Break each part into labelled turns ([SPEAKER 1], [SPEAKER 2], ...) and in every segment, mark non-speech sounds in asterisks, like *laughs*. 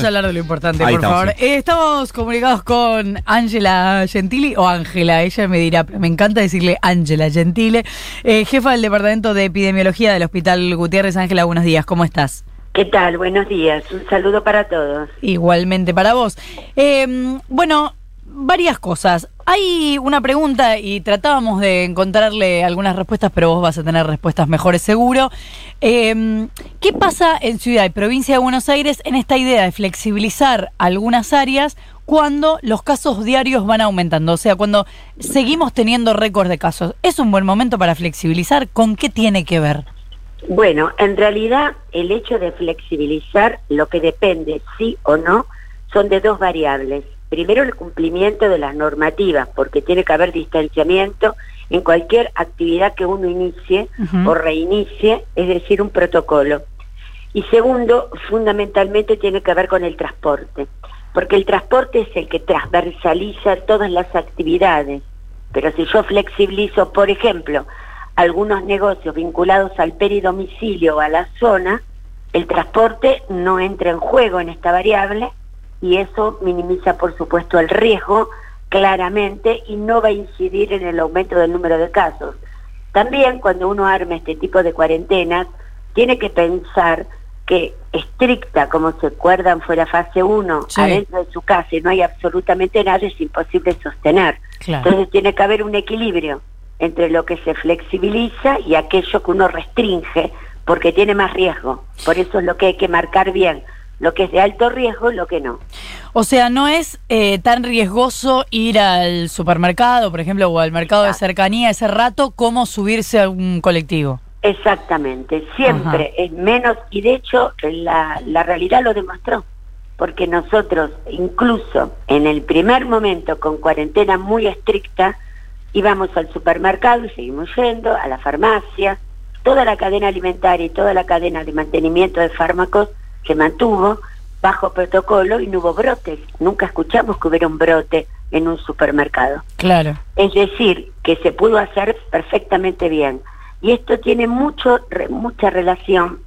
[SPEAKER 1] Vamos a hablar de lo importante, por favor. Eh, estamos comunicados con Ángela Gentili o Ángela, ella me dirá, me encanta decirle Ángela Gentile, eh, jefa del Departamento de Epidemiología del Hospital Gutiérrez. Ángela, buenos días, ¿cómo estás?
[SPEAKER 2] ¿Qué tal? Buenos días. Un saludo para todos.
[SPEAKER 1] Igualmente para vos. Eh, bueno, varias cosas. Hay una pregunta y tratábamos de encontrarle algunas respuestas, pero vos vas a tener respuestas mejores seguro. Em, ¿Qué pasa en Ciudad y Provincia de Buenos Aires en esta idea de flexibilizar algunas áreas cuando los casos diarios van aumentando? O sea, cuando seguimos teniendo récord de casos. ¿Es un buen momento para flexibilizar? ¿Con qué tiene que ver?
[SPEAKER 2] Bueno, en realidad el hecho de flexibilizar lo que depende, sí o no, son de dos variables primero el cumplimiento de las normativas, porque tiene que haber distanciamiento en cualquier actividad que uno inicie o reinicie, es decir, un protocolo. Y segundo, fundamentalmente tiene que ver con el transporte, porque el transporte es el que transversaliza todas las actividades. Pero si yo flexibilizo, por ejemplo, algunos negocios vinculados al peridomicilio o a la zona, el transporte no entra en juego en esta variable y eso minimiza por supuesto el riesgo claramente y no va a incidir en el aumento del número de casos. También cuando uno arma este tipo de cuarentenas, tiene que pensar que estricta como se acuerdan fue la fase 1 adentro de su casa y no hay absolutamente nada, es imposible sostener. Entonces tiene que haber un equilibrio entre lo que se flexibiliza y aquello que uno restringe porque tiene más riesgo. Por eso es lo que hay que marcar bien lo que es de alto riesgo y lo que no.
[SPEAKER 1] O sea, no es eh, tan riesgoso ir al supermercado, por ejemplo, o al mercado de cercanía ese rato como subirse a un colectivo.
[SPEAKER 2] Exactamente, siempre es menos, y de hecho la, la realidad lo demostró, porque nosotros incluso en el primer momento con cuarentena muy estricta, íbamos al supermercado y seguimos yendo, a la farmacia, toda la cadena alimentaria y toda la cadena de mantenimiento de fármacos se mantuvo bajo protocolo y no hubo brotes. Nunca escuchamos que hubiera un brote en un supermercado.
[SPEAKER 1] Claro.
[SPEAKER 2] Es decir, que se pudo hacer perfectamente bien. Y esto tiene mucho, mucha relación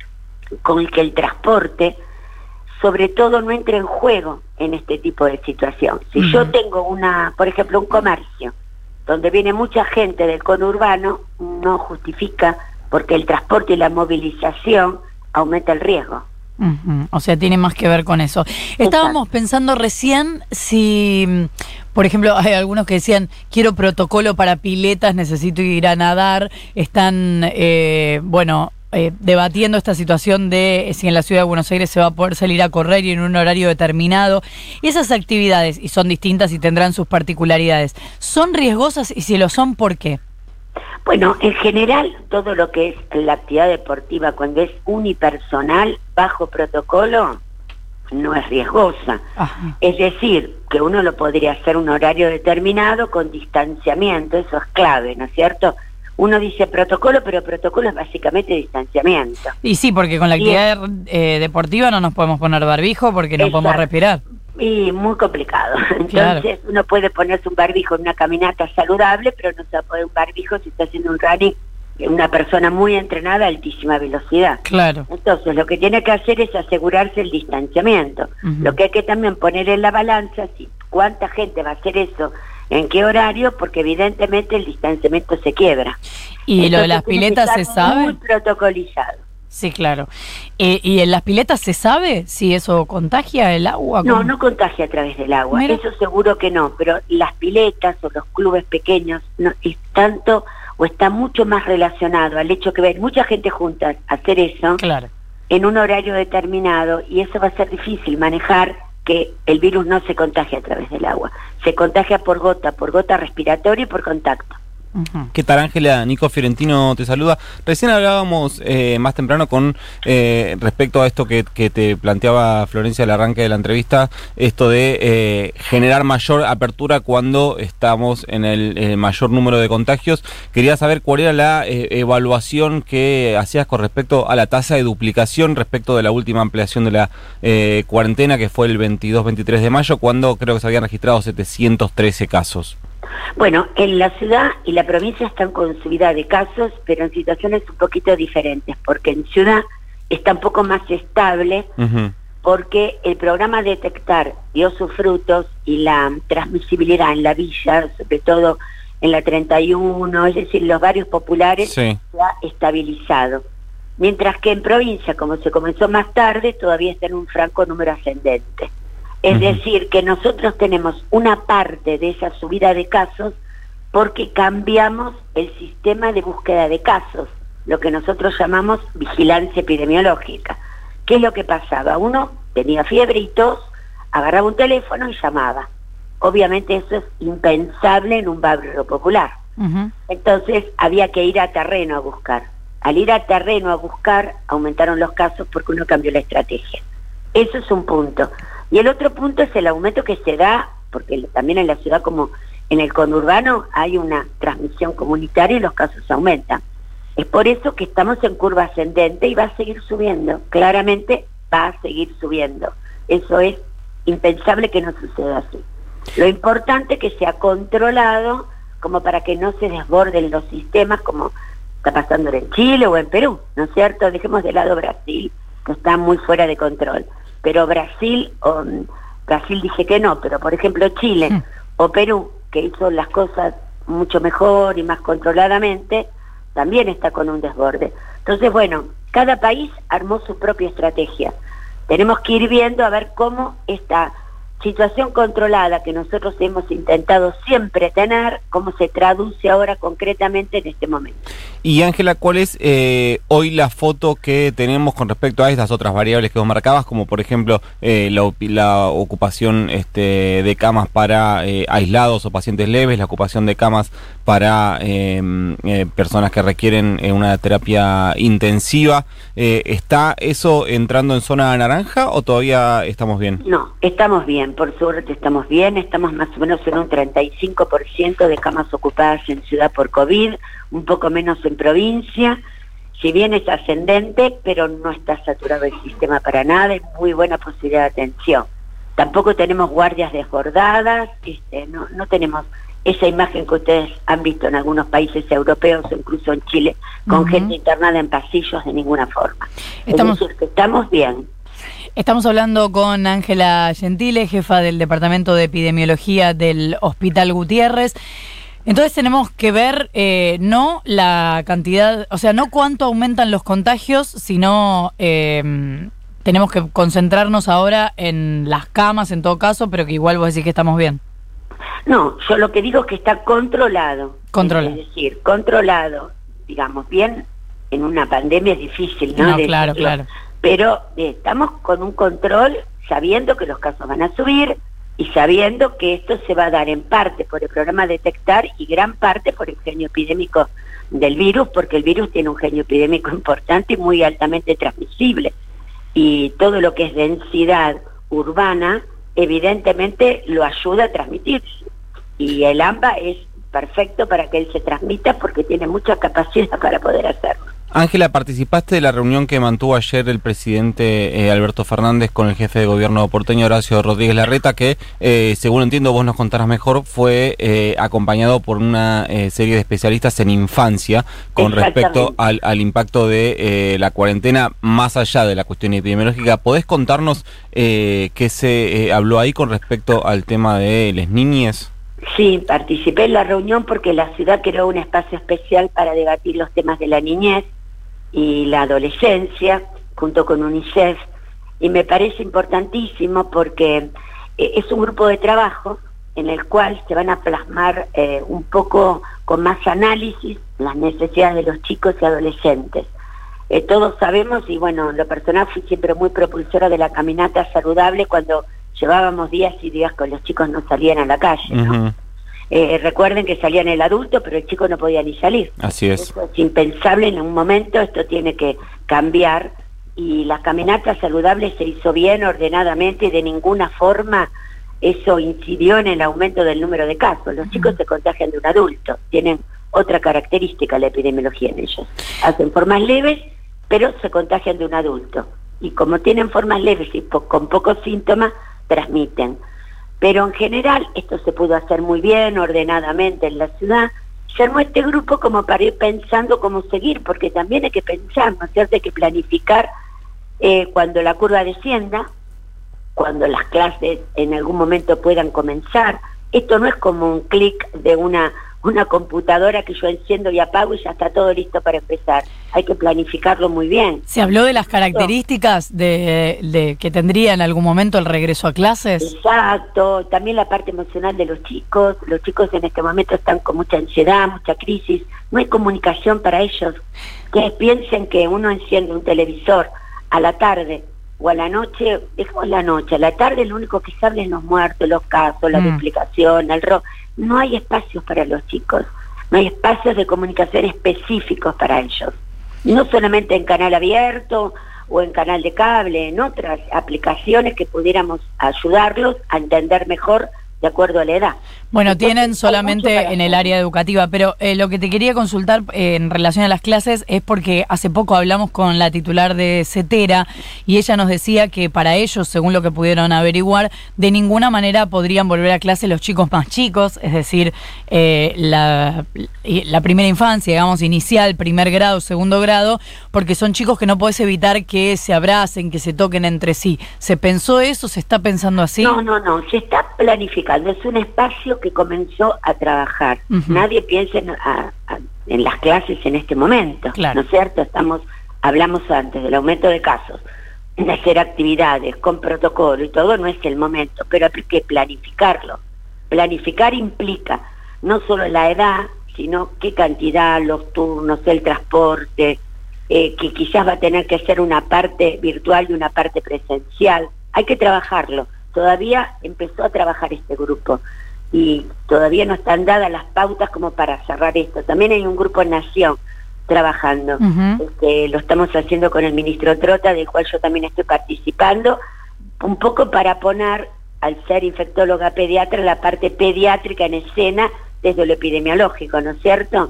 [SPEAKER 2] con que el transporte, sobre todo, no entre en juego en este tipo de situación. Si yo tengo una, por ejemplo, un comercio donde viene mucha gente del conurbano, no justifica porque el transporte y la movilización aumenta el riesgo.
[SPEAKER 1] O sea, tiene más que ver con eso. Estábamos pensando recién si, por ejemplo, *laughs* hay algunos que decían, quiero protocolo para piletas, necesito ir a nadar. Están, eh, bueno, eh, debatiendo esta situación de si en la ciudad de Buenos Aires se va a poder salir a correr y en un horario determinado. Esas actividades, y son distintas y tendrán sus particularidades, ¿son riesgosas y si lo son, por qué?
[SPEAKER 2] Bueno, en general todo lo que es la actividad deportiva cuando es unipersonal, bajo protocolo, no es riesgosa. Es decir, que uno lo podría hacer un horario determinado con distanciamiento, eso es clave, ¿no es cierto? Uno dice protocolo, pero protocolo es básicamente distanciamiento.
[SPEAKER 1] Y sí, porque con la actividad eh, deportiva no nos podemos poner barbijo porque no podemos respirar.
[SPEAKER 2] Y muy complicado. *laughs* Entonces uno puede ponerse un barbijo en una caminata saludable, pero no se puede un barbijo si está haciendo un running una persona muy entrenada a altísima velocidad.
[SPEAKER 1] Claro.
[SPEAKER 2] Entonces, lo que tiene que hacer es asegurarse el distanciamiento. Lo que hay que también poner en la balanza, si cuánta gente va a hacer eso, en qué horario, porque evidentemente el distanciamiento se quiebra.
[SPEAKER 1] ¿Y lo de las piletas se sabe?
[SPEAKER 2] Muy protocolizado.
[SPEAKER 1] Sí, claro. Eh, ¿Y en las piletas se sabe si eso contagia el agua?
[SPEAKER 2] No, no contagia a través del agua, eso seguro que no, pero las piletas o los clubes pequeños no, es tanto o está mucho más relacionado al hecho que ver mucha gente junta a hacer eso
[SPEAKER 1] claro.
[SPEAKER 2] en un horario determinado y eso va a ser difícil manejar que el virus no se contagia a través del agua, se contagia por gota, por gota respiratoria y por contacto.
[SPEAKER 3] ¿Qué tal Ángela? Nico Fiorentino te saluda. Recién hablábamos eh, más temprano con eh, respecto a esto que, te planteaba Florencia al arranque de la entrevista, esto de eh, generar mayor apertura cuando estamos en el mayor número de contagios. Quería saber cuál era la evaluación que hacías con respecto a la tasa de duplicación respecto de la última ampliación de la cuarentena que fue el 22-23 de mayo, cuando creo que se habían registrado 713 casos.
[SPEAKER 2] Bueno, en la ciudad y la provincia están con subida de casos, pero en situaciones un poquito diferentes, porque en ciudad está un poco más estable porque el programa Detectar dio sus frutos y la transmisibilidad en la villa, sobre todo en la 31, es decir, los barrios populares,
[SPEAKER 3] Sí.
[SPEAKER 2] se ha estabilizado. Mientras que en provincia, como se comenzó más tarde, todavía está en un franco número ascendente. Es decir, que nosotros tenemos una parte de esa subida de casos porque cambiamos el sistema de búsqueda de casos, lo que nosotros llamamos vigilancia epidemiológica. ¿Qué es lo que pasaba? Uno tenía fiebre y tos, agarraba un teléfono y llamaba. Obviamente eso es impensable en un barrio popular. Entonces había que ir a terreno a buscar. Al ir a terreno a buscar, aumentaron los casos porque uno cambió la estrategia. Eso es un punto. Y el otro punto es el aumento que se da, porque también en la ciudad como en el conurbano hay una transmisión comunitaria y los casos aumentan. Es por eso que estamos en curva ascendente y va a seguir subiendo. Claramente va a seguir subiendo. Eso es impensable que no suceda así. Lo importante es que sea controlado como para que no se desborden los sistemas como está pasando en Chile o en Perú, ¿no es cierto? Dejemos de lado Brasil, que está muy fuera de control. Pero Brasil, o, Brasil dije que no, pero por ejemplo Chile
[SPEAKER 1] Mm.
[SPEAKER 2] o Perú, que hizo las cosas mucho mejor y más controladamente, también está con un desborde. Entonces, bueno, cada país armó su propia estrategia. Tenemos que ir viendo a ver cómo esta situación controlada que nosotros hemos intentado siempre tener, cómo se traduce ahora concretamente en este momento.
[SPEAKER 3] Y Ángela, ¿cuál es eh, hoy la foto que tenemos con respecto a estas otras variables que vos marcabas, como por ejemplo eh, la, la ocupación este, de camas para eh, aislados o pacientes leves, la ocupación de camas para eh, eh, personas que requieren eh, una terapia intensiva? ¿Está eso entrando en zona naranja o todavía estamos bien?
[SPEAKER 2] No, estamos bien, por suerte estamos bien, estamos más o menos en un 35% de camas ocupadas en ciudad por COVID, un poco menos en provincia, si bien es ascendente, pero no está saturado el sistema para nada, hay muy buena posibilidad de atención. Tampoco tenemos guardias desbordadas, este, no, no tenemos esa imagen que ustedes han visto en algunos países europeos incluso en Chile, con gente internada en pasillos de ninguna forma.
[SPEAKER 1] Estamos-
[SPEAKER 2] Es decir, que estamos bien.
[SPEAKER 1] Estamos hablando con Ángela Gentile, jefa del Departamento de Epidemiología del Hospital Gutiérrez. Entonces tenemos que ver eh, no la cantidad, o sea, no cuánto aumentan los contagios, sino eh, tenemos que concentrarnos ahora en las camas en todo caso, pero que igual vos decís que estamos bien.
[SPEAKER 2] No, yo lo que digo es que está controlado.
[SPEAKER 1] Controlado.
[SPEAKER 2] Es decir, controlado, digamos, bien, en una pandemia es difícil, ¿no?
[SPEAKER 1] No,
[SPEAKER 2] De
[SPEAKER 1] claro,
[SPEAKER 2] decirlo.
[SPEAKER 1] claro.
[SPEAKER 2] Pero estamos con un control sabiendo que los casos van a subir y sabiendo que esto se va a dar en parte por el programa Detectar y gran parte por el genio epidémico del virus, porque el virus tiene un genio epidémico *laughs* importante y muy altamente transmisible. Y todo lo que es densidad urbana, evidentemente lo ayuda a transmitirse. Y el AMBA es perfecto para que él se transmita porque tiene mucha capacidad *laughs* para poder hacerlo.
[SPEAKER 3] Ángela, participaste de la reunión que mantuvo ayer el presidente eh, Alberto Fernández con el jefe de gobierno porteño Horacio Rodríguez Larreta, que, eh, según entiendo, vos nos contarás mejor, fue eh, acompañado por una eh, serie de especialistas en infancia con respecto al, al impacto de eh, la cuarentena más allá de la cuestión epidemiológica. ¿Podés contarnos eh, qué se habló ahí con respecto al tema de las niñas?
[SPEAKER 2] Sí, participé en la reunión porque la ciudad creó un espacio especial para debatir los temas de la niñez y la adolescencia, junto con UNICEF, y me parece importantísimo porque eh, es un grupo de trabajo en el cual se van a plasmar eh, un poco con más análisis las necesidades de los chicos y adolescentes. Eh, todos sabemos, y bueno, en lo personal fui siempre muy propulsora de la caminata saludable cuando llevábamos días y días con los chicos no salían a la calle. ¿no? Eh, recuerden que salían el adulto, pero el chico no podía ni salir.
[SPEAKER 3] Así es.
[SPEAKER 2] Eso es impensable en un momento, esto tiene que cambiar y la caminata saludable se hizo bien, ordenadamente y de ninguna forma eso incidió en el aumento del número de casos. Los chicos se contagian de un adulto, tienen otra característica la epidemiología en ellos. Hacen formas leves, pero se contagian de un adulto. Y como tienen formas leves y po- con pocos síntomas, transmiten. Pero en general esto se pudo hacer muy bien, ordenadamente en la ciudad. Se armó este grupo como para ir pensando cómo seguir, porque también hay que pensar, ¿no es cierto? Hay que planificar eh, cuando la curva descienda, cuando las clases en algún momento puedan comenzar. Esto no es como un clic de una una computadora que yo enciendo y apago y ya está todo listo para empezar. Hay que planificarlo muy bien.
[SPEAKER 1] ¿Se habló de las características de, que tendría en algún momento el regreso a clases?
[SPEAKER 2] Exacto, también la parte emocional de los chicos. Los chicos en este momento están con mucha ansiedad, mucha crisis. No hay comunicación para ellos. Que piensen que uno enciende un televisor a la tarde o a la noche, dejemos la noche, a la tarde lo único que se habla es los muertos, los casos, la duplicación, el rock no hay espacios para los chicos, no hay espacios de comunicación específicos para ellos. No solamente en canal abierto o en canal de cable, en otras aplicaciones que pudiéramos ayudarlos a entender mejor de acuerdo a la edad.
[SPEAKER 1] Bueno, tienen solamente en el área educativa, pero eh, lo que te quería consultar eh, en relación a las clases es porque hace poco hablamos con la titular de CETERA y ella nos decía que para ellos, según lo que pudieron averiguar, de ninguna manera podrían volver a clase los chicos más chicos, es decir, eh, la, la, primera infancia, digamos, inicial, primer grado, segundo grado, porque son chicos que no puedes evitar que se abracen, que se toquen entre sí. ¿Se pensó eso? ¿Se está pensando así?
[SPEAKER 2] No, no, no, se está planificando, es un espacio que comenzó a trabajar. Nadie piensa en, las clases en este momento, ¿no es cierto? Estamos, hablamos antes del aumento de casos, de hacer actividades con protocolo y todo, no es el momento, pero hay que planificarlo. Planificar implica no solo la edad, sino qué cantidad, los turnos, el transporte, eh, que quizás va a tener que ser una parte virtual y una parte presencial. Hay que trabajarlo. Todavía empezó a trabajar este grupo y todavía no están dadas las pautas como para cerrar esto. También hay un grupo en Nación trabajando. Este, lo estamos haciendo con el ministro Trota, del cual yo también estoy participando, un poco para poner, al ser infectóloga pediatra, la parte pediátrica en escena desde lo epidemiológico, ¿no es cierto?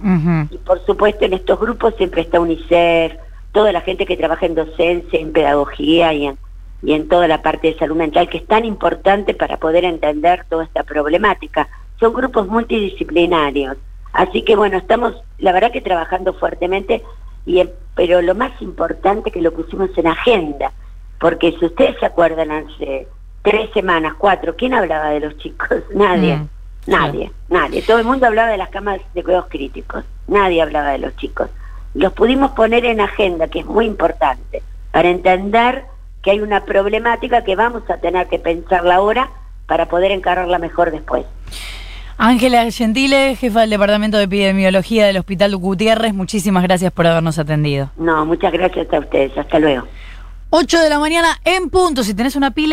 [SPEAKER 2] Y por supuesto en estos grupos siempre está UNICEF, toda la gente que trabaja en docencia, en pedagogía y en y en toda la parte de salud mental, que es tan importante para poder entender toda esta problemática. Son grupos multidisciplinarios. Así que bueno, estamos, la verdad que trabajando fuertemente, y, pero lo más importante que lo pusimos en agenda, porque si ustedes se acuerdan hace tres semanas, cuatro, ¿quién hablaba de los chicos? *laughs* Nadie. Mm, nadie, nadie. Todo el mundo hablaba de las camas de cuidados críticos. Nadie hablaba de los chicos. Los pudimos poner en agenda, que es muy importante, para entender que hay una problemática que vamos a tener que pensarla ahora para poder encararla mejor después.
[SPEAKER 1] Ángela Gentile, jefa del Departamento de Epidemiología del Hospital Gutiérrez, muchísimas gracias por habernos atendido.
[SPEAKER 2] No, muchas gracias a ustedes. Hasta luego.
[SPEAKER 1] 8 de la mañana en punto. Si tenés una pila.